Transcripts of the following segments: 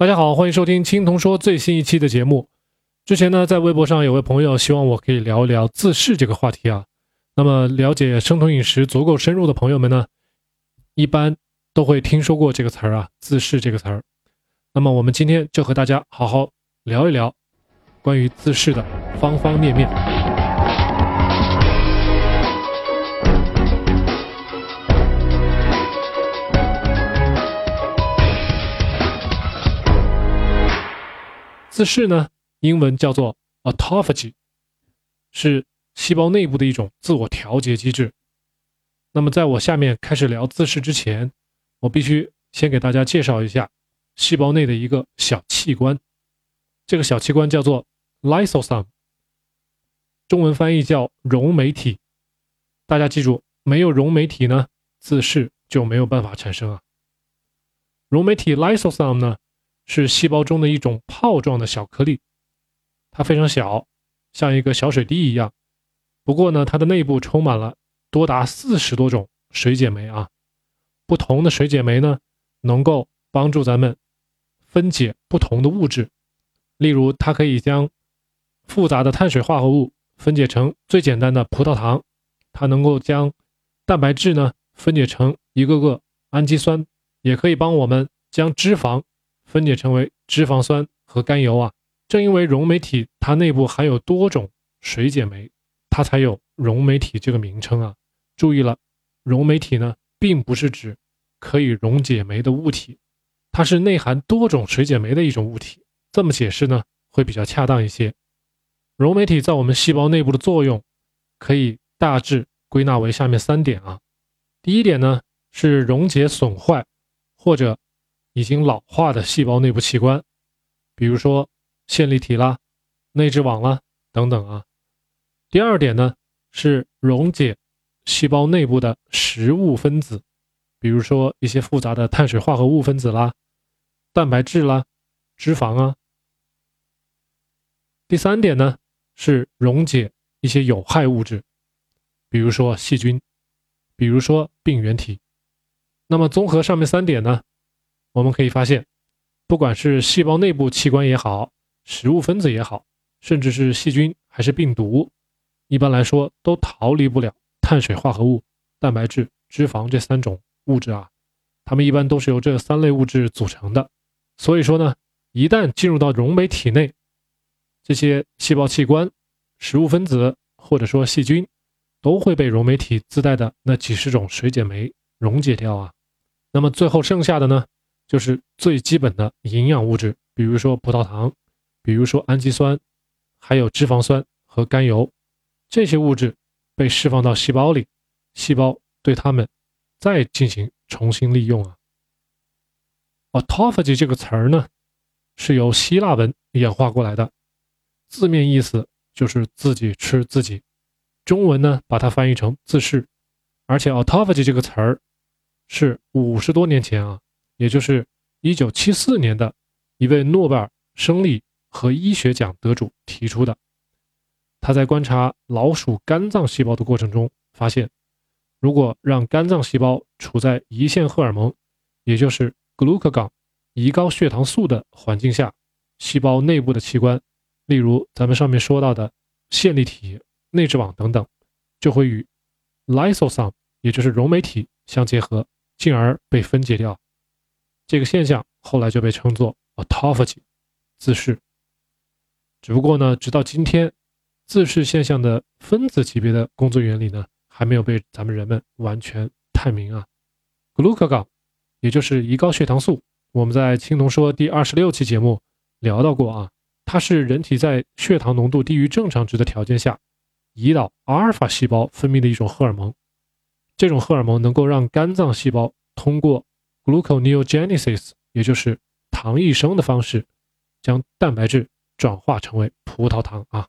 大家好，欢迎收听青铜说最新一期的节目。之前呢，在微博上有位朋友希望我可以聊一聊自噬这个话题啊。那么，了解生酮饮食足够深入的朋友们呢，一般都会听说过这个词儿啊，自噬这个词儿。那么，我们今天就和大家好好聊一聊关于自噬的方方面面。自噬呢，英文叫做 autophagy，是细胞内部的一种自我调节机制。那么，在我下面开始聊自噬之前，我必须先给大家介绍一下细胞内的一个小器官。这个小器官叫做 lysosome，中文翻译叫溶酶体。大家记住，没有溶酶体呢，自噬就没有办法产生啊。溶酶体 lysosome 呢？是细胞中的一种泡状的小颗粒，它非常小，像一个小水滴一样。不过呢，它的内部充满了多达四十多种水解酶啊。不同的水解酶呢，能够帮助咱们分解不同的物质。例如，它可以将复杂的碳水化合物分解成最简单的葡萄糖，它能够将蛋白质呢分解成一个个氨基酸，也可以帮我们将脂肪。分解成为脂肪酸和甘油啊，正因为溶酶体它内部含有多种水解酶，它才有溶酶体这个名称啊。注意了，溶酶体呢，并不是指可以溶解酶的物体，它是内含多种水解酶的一种物体。这么解释呢，会比较恰当一些。溶酶体在我们细胞内部的作用，可以大致归纳为下面三点啊。第一点呢，是溶解损坏或者。已经老化的细胞内部器官，比如说线粒体啦、内质网啦等等啊。第二点呢是溶解细胞内部的食物分子，比如说一些复杂的碳水化合物分子啦、蛋白质啦、脂肪啊。第三点呢是溶解一些有害物质，比如说细菌，比如说病原体。那么综合上面三点呢？我们可以发现，不管是细胞内部器官也好，食物分子也好，甚至是细菌还是病毒，一般来说都逃离不了碳水化合物、蛋白质、脂肪这三种物质啊。它们一般都是由这三类物质组成的。所以说呢，一旦进入到溶酶体内，这些细胞器官、食物分子或者说细菌，都会被溶酶体自带的那几十种水解酶溶解掉啊。那么最后剩下的呢？就是最基本的营养物质，比如说葡萄糖，比如说氨基酸，还有脂肪酸和甘油，这些物质被释放到细胞里，细胞对它们再进行重新利用啊。autophagy 这个词儿呢，是由希腊文演化过来的，字面意思就是自己吃自己，中文呢把它翻译成自噬，而且 autophagy 这个词儿是五十多年前啊。也就是一九七四年的一位诺贝尔生理和医学奖得主提出的。他在观察老鼠肝脏细胞的过程中发现，如果让肝脏细胞处在胰腺荷尔蒙，也就是 glucagon 胰高血糖素的环境下，细胞内部的器官，例如咱们上面说到的线粒体、内质网等等，就会与 lysosome 也就是溶酶体相结合，进而被分解掉。这个现象后来就被称作 autophagy，自噬。只不过呢，直到今天，自噬现象的分子级别的工作原理呢，还没有被咱们人们完全探明啊。glucagon，也就是胰高血糖素，我们在青铜说第二十六期节目聊到过啊，它是人体在血糖浓度低于正常值的条件下，胰岛阿尔法细胞分泌的一种荷尔蒙。这种荷尔蒙能够让肝脏细胞通过 gluconeogenesis，也就是糖异生的方式，将蛋白质转化成为葡萄糖啊，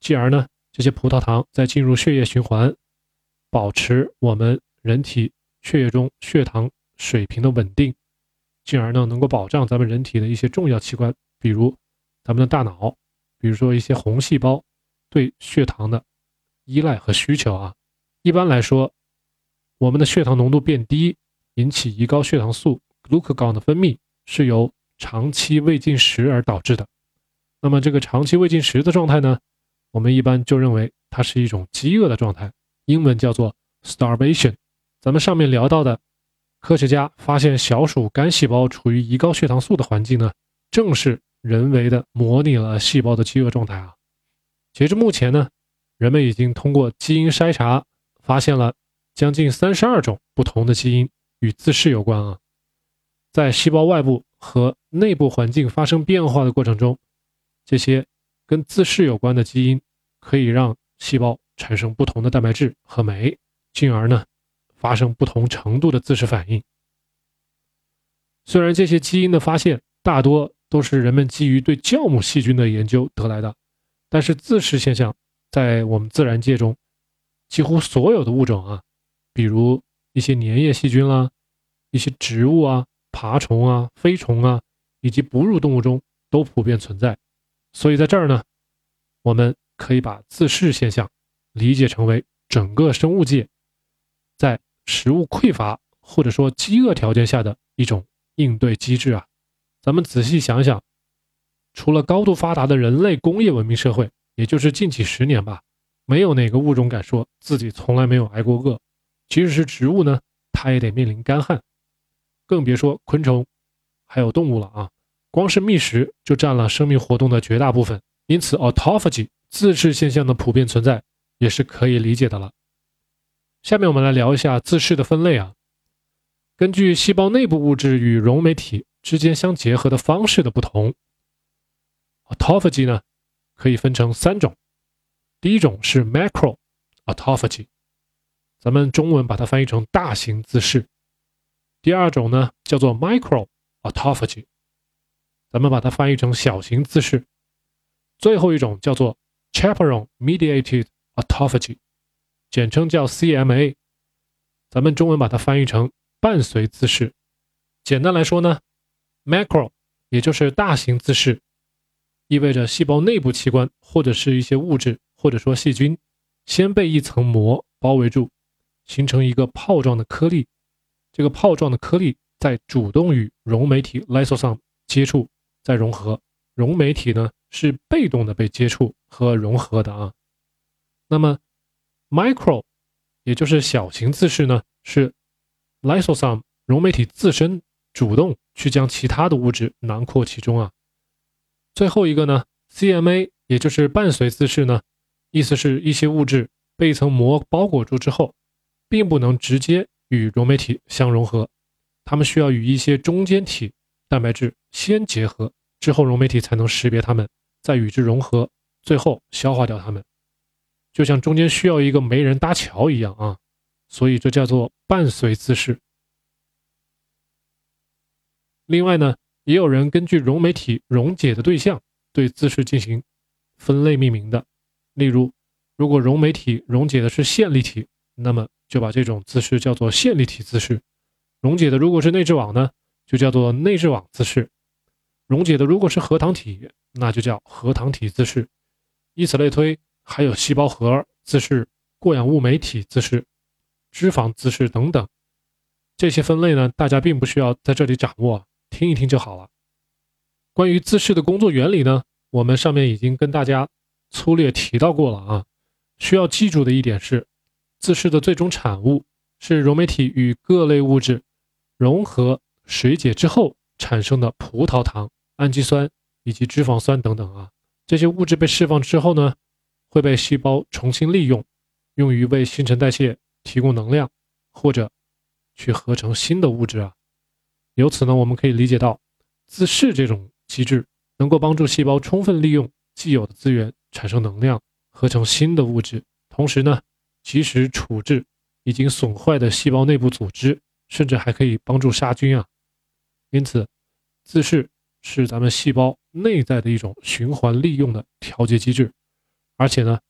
继而呢，这些葡萄糖再进入血液循环，保持我们人体血液中血糖水平的稳定，进而呢，能够保障咱们人体的一些重要器官，比如咱们的大脑，比如说一些红细胞对血糖的依赖和需求啊。一般来说，我们的血糖浓度变低。引起胰高血糖素 glucagon 的分泌是由长期未进食而导致的。那么这个长期未进食的状态呢，我们一般就认为它是一种饥饿的状态，英文叫做 starvation。咱们上面聊到的，科学家发现小鼠肝细胞处于胰高血糖素的环境呢，正是人为的模拟了细胞的饥饿状态啊。截至目前呢，人们已经通过基因筛查发现了将近三十二种不同的基因与自噬有关啊。在细胞外部和内部环境发生变化的过程中，这些跟自噬有关的基因可以让细胞产生不同的蛋白质和酶，进而呢。发生不同程度的自噬反应。虽然这些基因的发现大多都是人们基于对酵母细菌的研究得来的，但是自噬现象在我们自然界中，几乎所有的物种啊，比如一些粘液细菌啦，一些植物啊、爬虫啊、飞虫啊，以及哺乳动物中都普遍存在。所以在这儿呢，我们可以把自噬现象理解成为整个生物界在食物匮乏或者说饥饿条件下的一种应对机制啊，咱们仔细想想，除了高度发达的人类工业文明社会，也就是近几十年吧，没有哪个物种敢说自己从来没有挨过饿。即使是植物呢，它也得面临干旱，更别说昆虫还有动物了啊！光是觅食就占了生命活动的绝大部分，因此 autophagy 自噬现象的普遍存在也是可以理解的了。下面我们来聊一下自噬的分类啊。根据细胞内部物质与溶酶体之间相结合的方式的不同，autophagy 呢可以分成三种。第一种是 macro autophagy，咱们中文把它翻译成大型自噬。第二种呢叫做 micro autophagy，咱们把它翻译成小型自噬。最后一种叫做 chaperone mediated autophagy。简称叫 CMA，咱们中文把它翻译成伴随自噬。简单来说呢，macro 也就是大型自噬，意味着细胞内部器官或者是一些物质或者说细菌，先被一层膜包围住，形成一个泡状的颗粒。这个泡状的颗粒在主动与溶酶体 lysosome 接触，再融合。溶酶体呢是被动的被接触和融合的啊。那么 Micro，也就是小型自噬呢，是 lysosome 溶酶体自身主动去将其他的物质囊括其中啊。最后一个呢，CMA，也就是伴随自噬呢，意思是一些物质被一层膜包裹住之后，并不能直接与溶酶体相融合，它们需要与一些中间体蛋白质先结合，之后溶酶体才能识别它们，再与之融合，最后消化掉它们。就像中间需要一个媒人搭桥一样啊，所以这叫做伴随自噬。另外呢，也有人根据溶酶体溶解的对象对自噬进行分类命名的。例如，如果溶酶体溶解的是线粒体，那么就把这种自噬叫做线粒体自噬；溶解的如果是内质网呢，就叫做内质网自噬；溶解的如果是核糖体，那就叫核糖体自噬。以此类推。还有细胞核自噬、过氧物酶体自噬、脂肪自噬等等，这些分类呢，大家并不需要在这里掌握，听一听就好了。关于自噬的工作原理呢，我们上面已经跟大家粗略提到过了啊。需要记住的一点是，自噬的最终产物是溶酶体与各类物质融合水解之后产生的葡萄糖、氨基酸以及脂肪酸等等啊。这些物质被释放之后呢？会被细胞重新利用，用于为新陈代谢提供能量，或者去合成新的物质啊。由此呢，我们可以理解到，自噬这种机制能够帮助细胞充分利用既有的资源，产生能量，合成新的物质，同时呢，及时处置已经损坏的细胞内部组织，甚至还可以帮助杀菌啊。因此，自噬是咱们细胞内在的一种循环利用的调节机制。而且呢，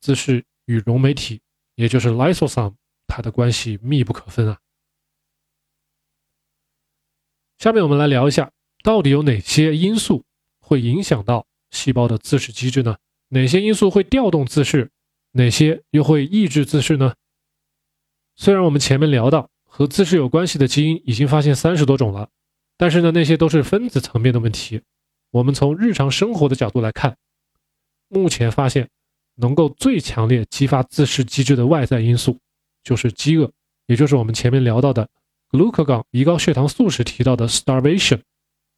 自噬与溶酶体，也就是 lysosome，它的关系密不可分啊。下面我们来聊一下，到底有哪些因素会影响到细胞的自噬机制呢？哪些因素会调动自噬？哪些又会抑制自噬呢？虽然我们前面聊到和自噬有关系的基因已经发现三十多种了，但是呢，那些都是分子层面的问题。我们从日常生活的角度来看，目前发现能够最强烈激发自噬机制的外在因素就是饥饿，也就是我们前面聊到的 glucagon 胰高血糖素时提到的 starvation。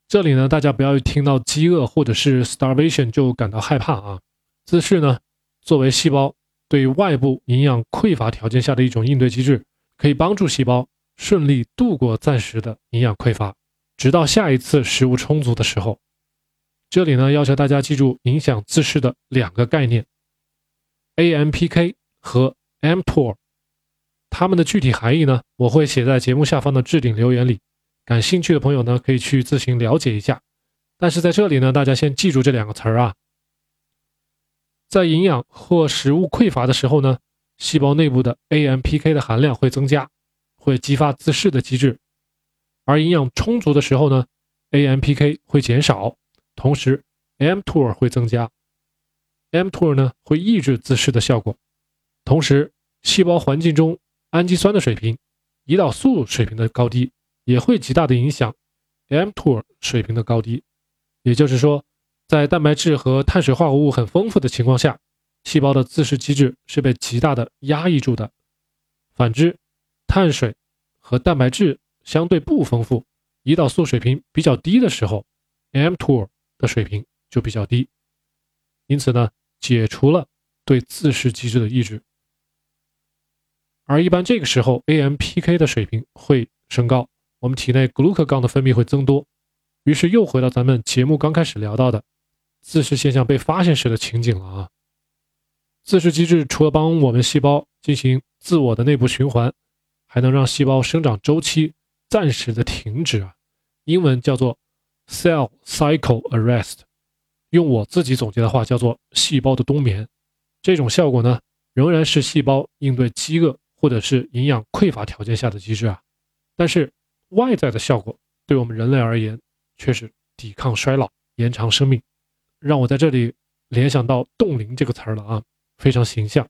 这里呢，大家不要一听到饥饿或者是 starvation 就感到害怕啊。自噬呢，作为细胞对外部营养匮乏条件下的一种应对机制，可以帮助细胞顺利度过暂时的营养匮乏，直到下一次食物充足的时候。这里呢，要求大家记住影响自噬的两个概念：AMPK 和 mTOR。它们的具体含义呢，我会写在节目下方的置顶留言里。感兴趣的朋友呢，可以去自行了解一下。但是在这里呢，大家先记住这两个词儿啊。在营养或食物匮乏的时候呢，细胞内部的 AMPK 的含量会增加，会激发自噬的机制；而营养充足的时候呢，AMPK 会减少，同时 mTOR 会增加。mTOR 呢会抑制自噬的效果，同时细胞环境中氨基酸的水平、胰岛素水平的高低。也会极大的影响 mTOR 水平的高低，也就是说，在蛋白质和碳水化合物很丰富的情况下，细胞的自噬机制是被极大的压抑住的。反之，碳水和蛋白质相对不丰富，胰岛素水平比较低的时候，mTOR 的水平就比较低。因此呢，解除了对自噬机制的抑制，而一般这个时候 AMPK 的水平会升高。我们体内 glucagon 的分泌会增多，于是又回到咱们节目刚开始聊到的自噬现象被发现时的情景了啊。自噬机制除了帮我们细胞进行自我的内部循环，还能让细胞生长周期暂时的停止啊，英文叫做 cell cycle arrest，用我自己总结的话叫做细胞的冬眠。这种效果呢，仍然是细胞应对饥饿或者是营养匮乏条件下的机制啊，但是。外在的效果对我们人类而言却是抵抗衰老、延长生命，让我在这里联想到“冻龄”这个词儿了啊，非常形象。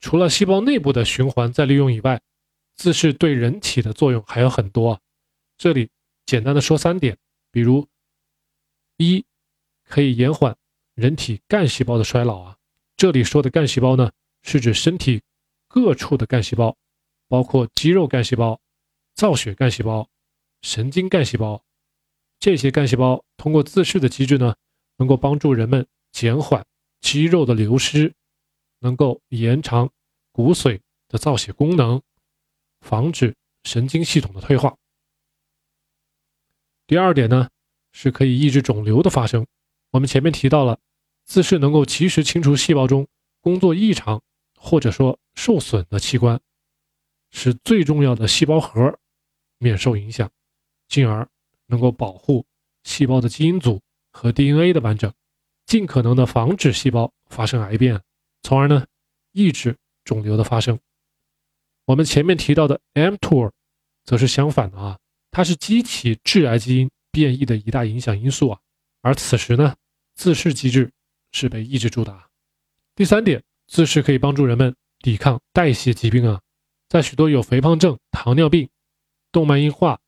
除了细胞内部的循环再利用以外，自噬对人体的作用还有很多啊。这里简单的说三点，比如一，可以延缓人体干细胞的衰老啊。这里说的干细胞呢，是指身体各处的干细胞，包括肌肉干细胞。造血干细胞、神经干细胞，这些干细胞通过自噬的机制呢，能够帮助人们减缓肌肉的流失，能够延长骨髓的造血功能，防止神经系统的退化。第二点呢，是可以抑制肿瘤的发生。我们前面提到了，自噬能够及时清除细胞中工作异常或者说受损的器官，使最重要的细胞核。免受影响，进而能够保护细胞的基因组和 DNA 的完整，尽可能的防止细胞发生癌变，从而呢抑制肿瘤的发生。我们前面提到的 mTOR 则是相反的啊，它是激起致癌基因变异的一大影响因素啊，而此时呢自噬机制是被抑制住的。第三点，自噬可以帮助人们抵抗代谢疾病啊，在许多有肥胖症、糖尿病。动脉硬化、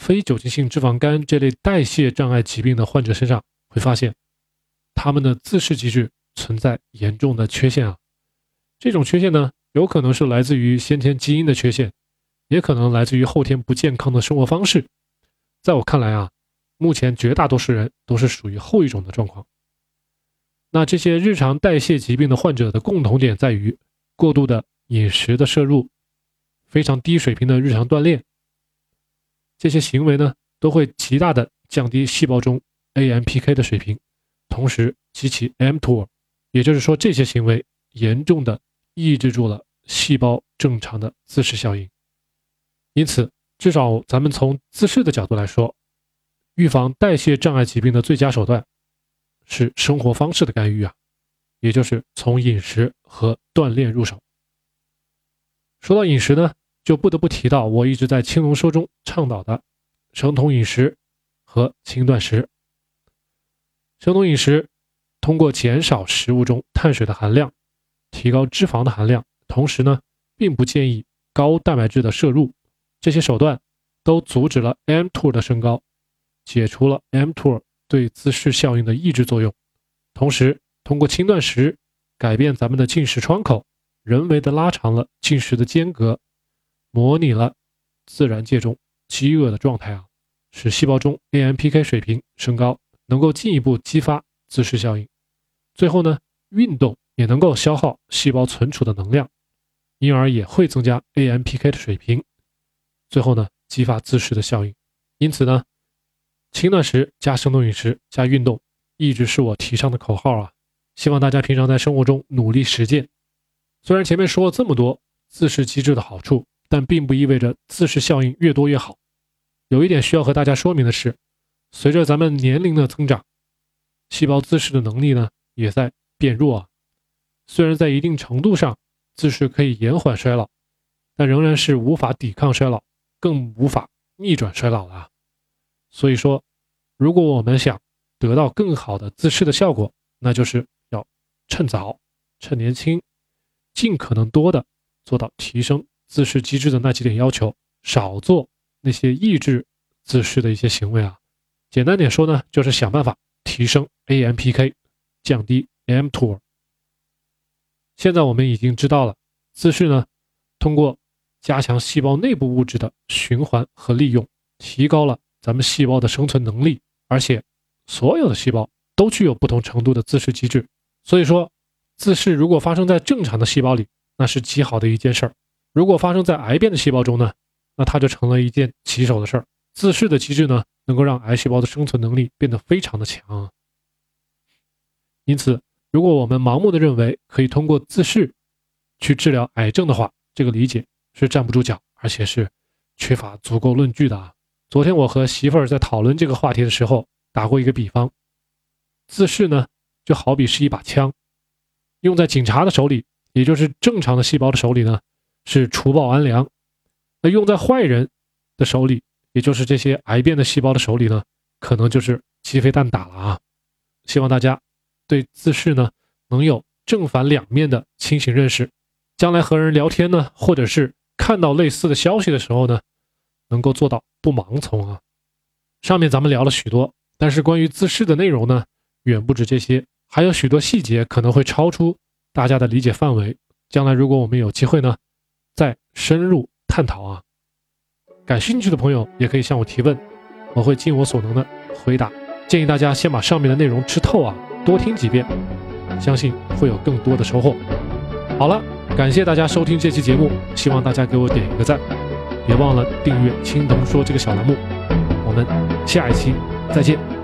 非酒精性脂肪肝这类代谢障碍疾病的患者身上，会发现他们的自噬机制存在严重的缺陷啊。这种缺陷呢，有可能是来自于先天基因的缺陷，也可能来自于后天不健康的生活方式。在我看来啊，目前绝大多数人都是属于后一种的状况。那这些日常代谢疾病的患者的共同点在于过度的饮食的摄入，非常低水平的日常锻炼。这些行为呢，都会极大的降低细胞中 AMPK 的水平，同时激起 mTOR，也就是说，这些行为严重的抑制住了细胞正常的自噬效应。因此，至少咱们从自噬的角度来说，预防代谢障碍疾病的最佳手段是生活方式的干预啊，也就是从饮食和锻炼入手。说到饮食呢？就不得不提到我一直在青龙说中倡导的生酮饮食和轻断食。生酮饮食通过减少食物中碳水的含量，提高脂肪的含量，同时呢，并不建议高蛋白质的摄入。这些手段都阻止了 mTOR 的升高，解除了 mTOR 对自噬效应的抑制作用，同时通过轻断食改变咱们的进食窗口，人为的拉长了进食的间隔，模拟了自然界中饥饿的状态啊，使细胞中 AMPK 水平升高，能够进一步激发自噬效应。最后呢，运动也能够消耗细胞存储的能量，因而也会增加 AMPK 的水平。最后呢，激发自噬的效应。因此呢，轻断食加生酮饮食加运动，一直是我提倡的口号啊。希望大家平常在生活中努力实践。虽然前面说了这么多自噬机制的好处，但并不意味着自噬效应越多越好。有一点需要和大家说明的是，随着咱们年龄的增长，细胞自噬的能力呢？也在变弱啊，虽然在一定程度上自噬可以延缓衰老，但仍然是无法抵抗衰老，更无法逆转衰老了。所以说，如果我们想得到更好的自噬的效果，那就是要趁早、趁年轻，尽可能多的做到提升自噬机制的那几点要求，少做那些抑制自噬的一些行为啊。简单点说呢，就是想办法提升 AMPK。降低 mTOR。现在我们已经知道了，自噬呢，通过加强细胞内部物质的循环和利用，提高了咱们细胞的生存能力。而且，所有的细胞都具有不同程度的自噬机制。所以说，自噬如果发生在正常的细胞里，那是极好的一件事儿；如果发生在癌变的细胞中呢，那它就成了一件棘手的事儿。自噬的机制呢，能够让癌细胞的生存能力变得非常的强。因此，如果我们盲目的认为可以通过自噬去治疗癌症的话，这个理解是站不住脚，而且是缺乏足够论据的啊。昨天我和媳妇儿在讨论这个话题的时候，打过一个比方，自噬呢就好比是一把枪，用在警察的手里，也就是正常的细胞的手里呢，是除暴安良；那用在坏人的手里，也就是这些癌变的细胞的手里呢，可能就是鸡飞蛋打了啊。希望大家。对自噬呢，能有正反两面的清醒认识，将来和人聊天呢，或者是看到类似的消息的时候呢，能够做到不盲从啊。上面咱们聊了许多，但是关于自噬的内容呢，远不止这些，还有许多细节可能会超出大家的理解范围。将来如果我们有机会呢，再深入探讨啊。感兴趣的朋友也可以向我提问，我会尽我所能的回答。建议大家先把上面的内容吃透啊。多听几遍，相信会有更多的收获。好了，感谢大家收听这期节目，希望大家给我点一个赞，别忘了订阅“青铜说”这个小栏目。我们下一期再见。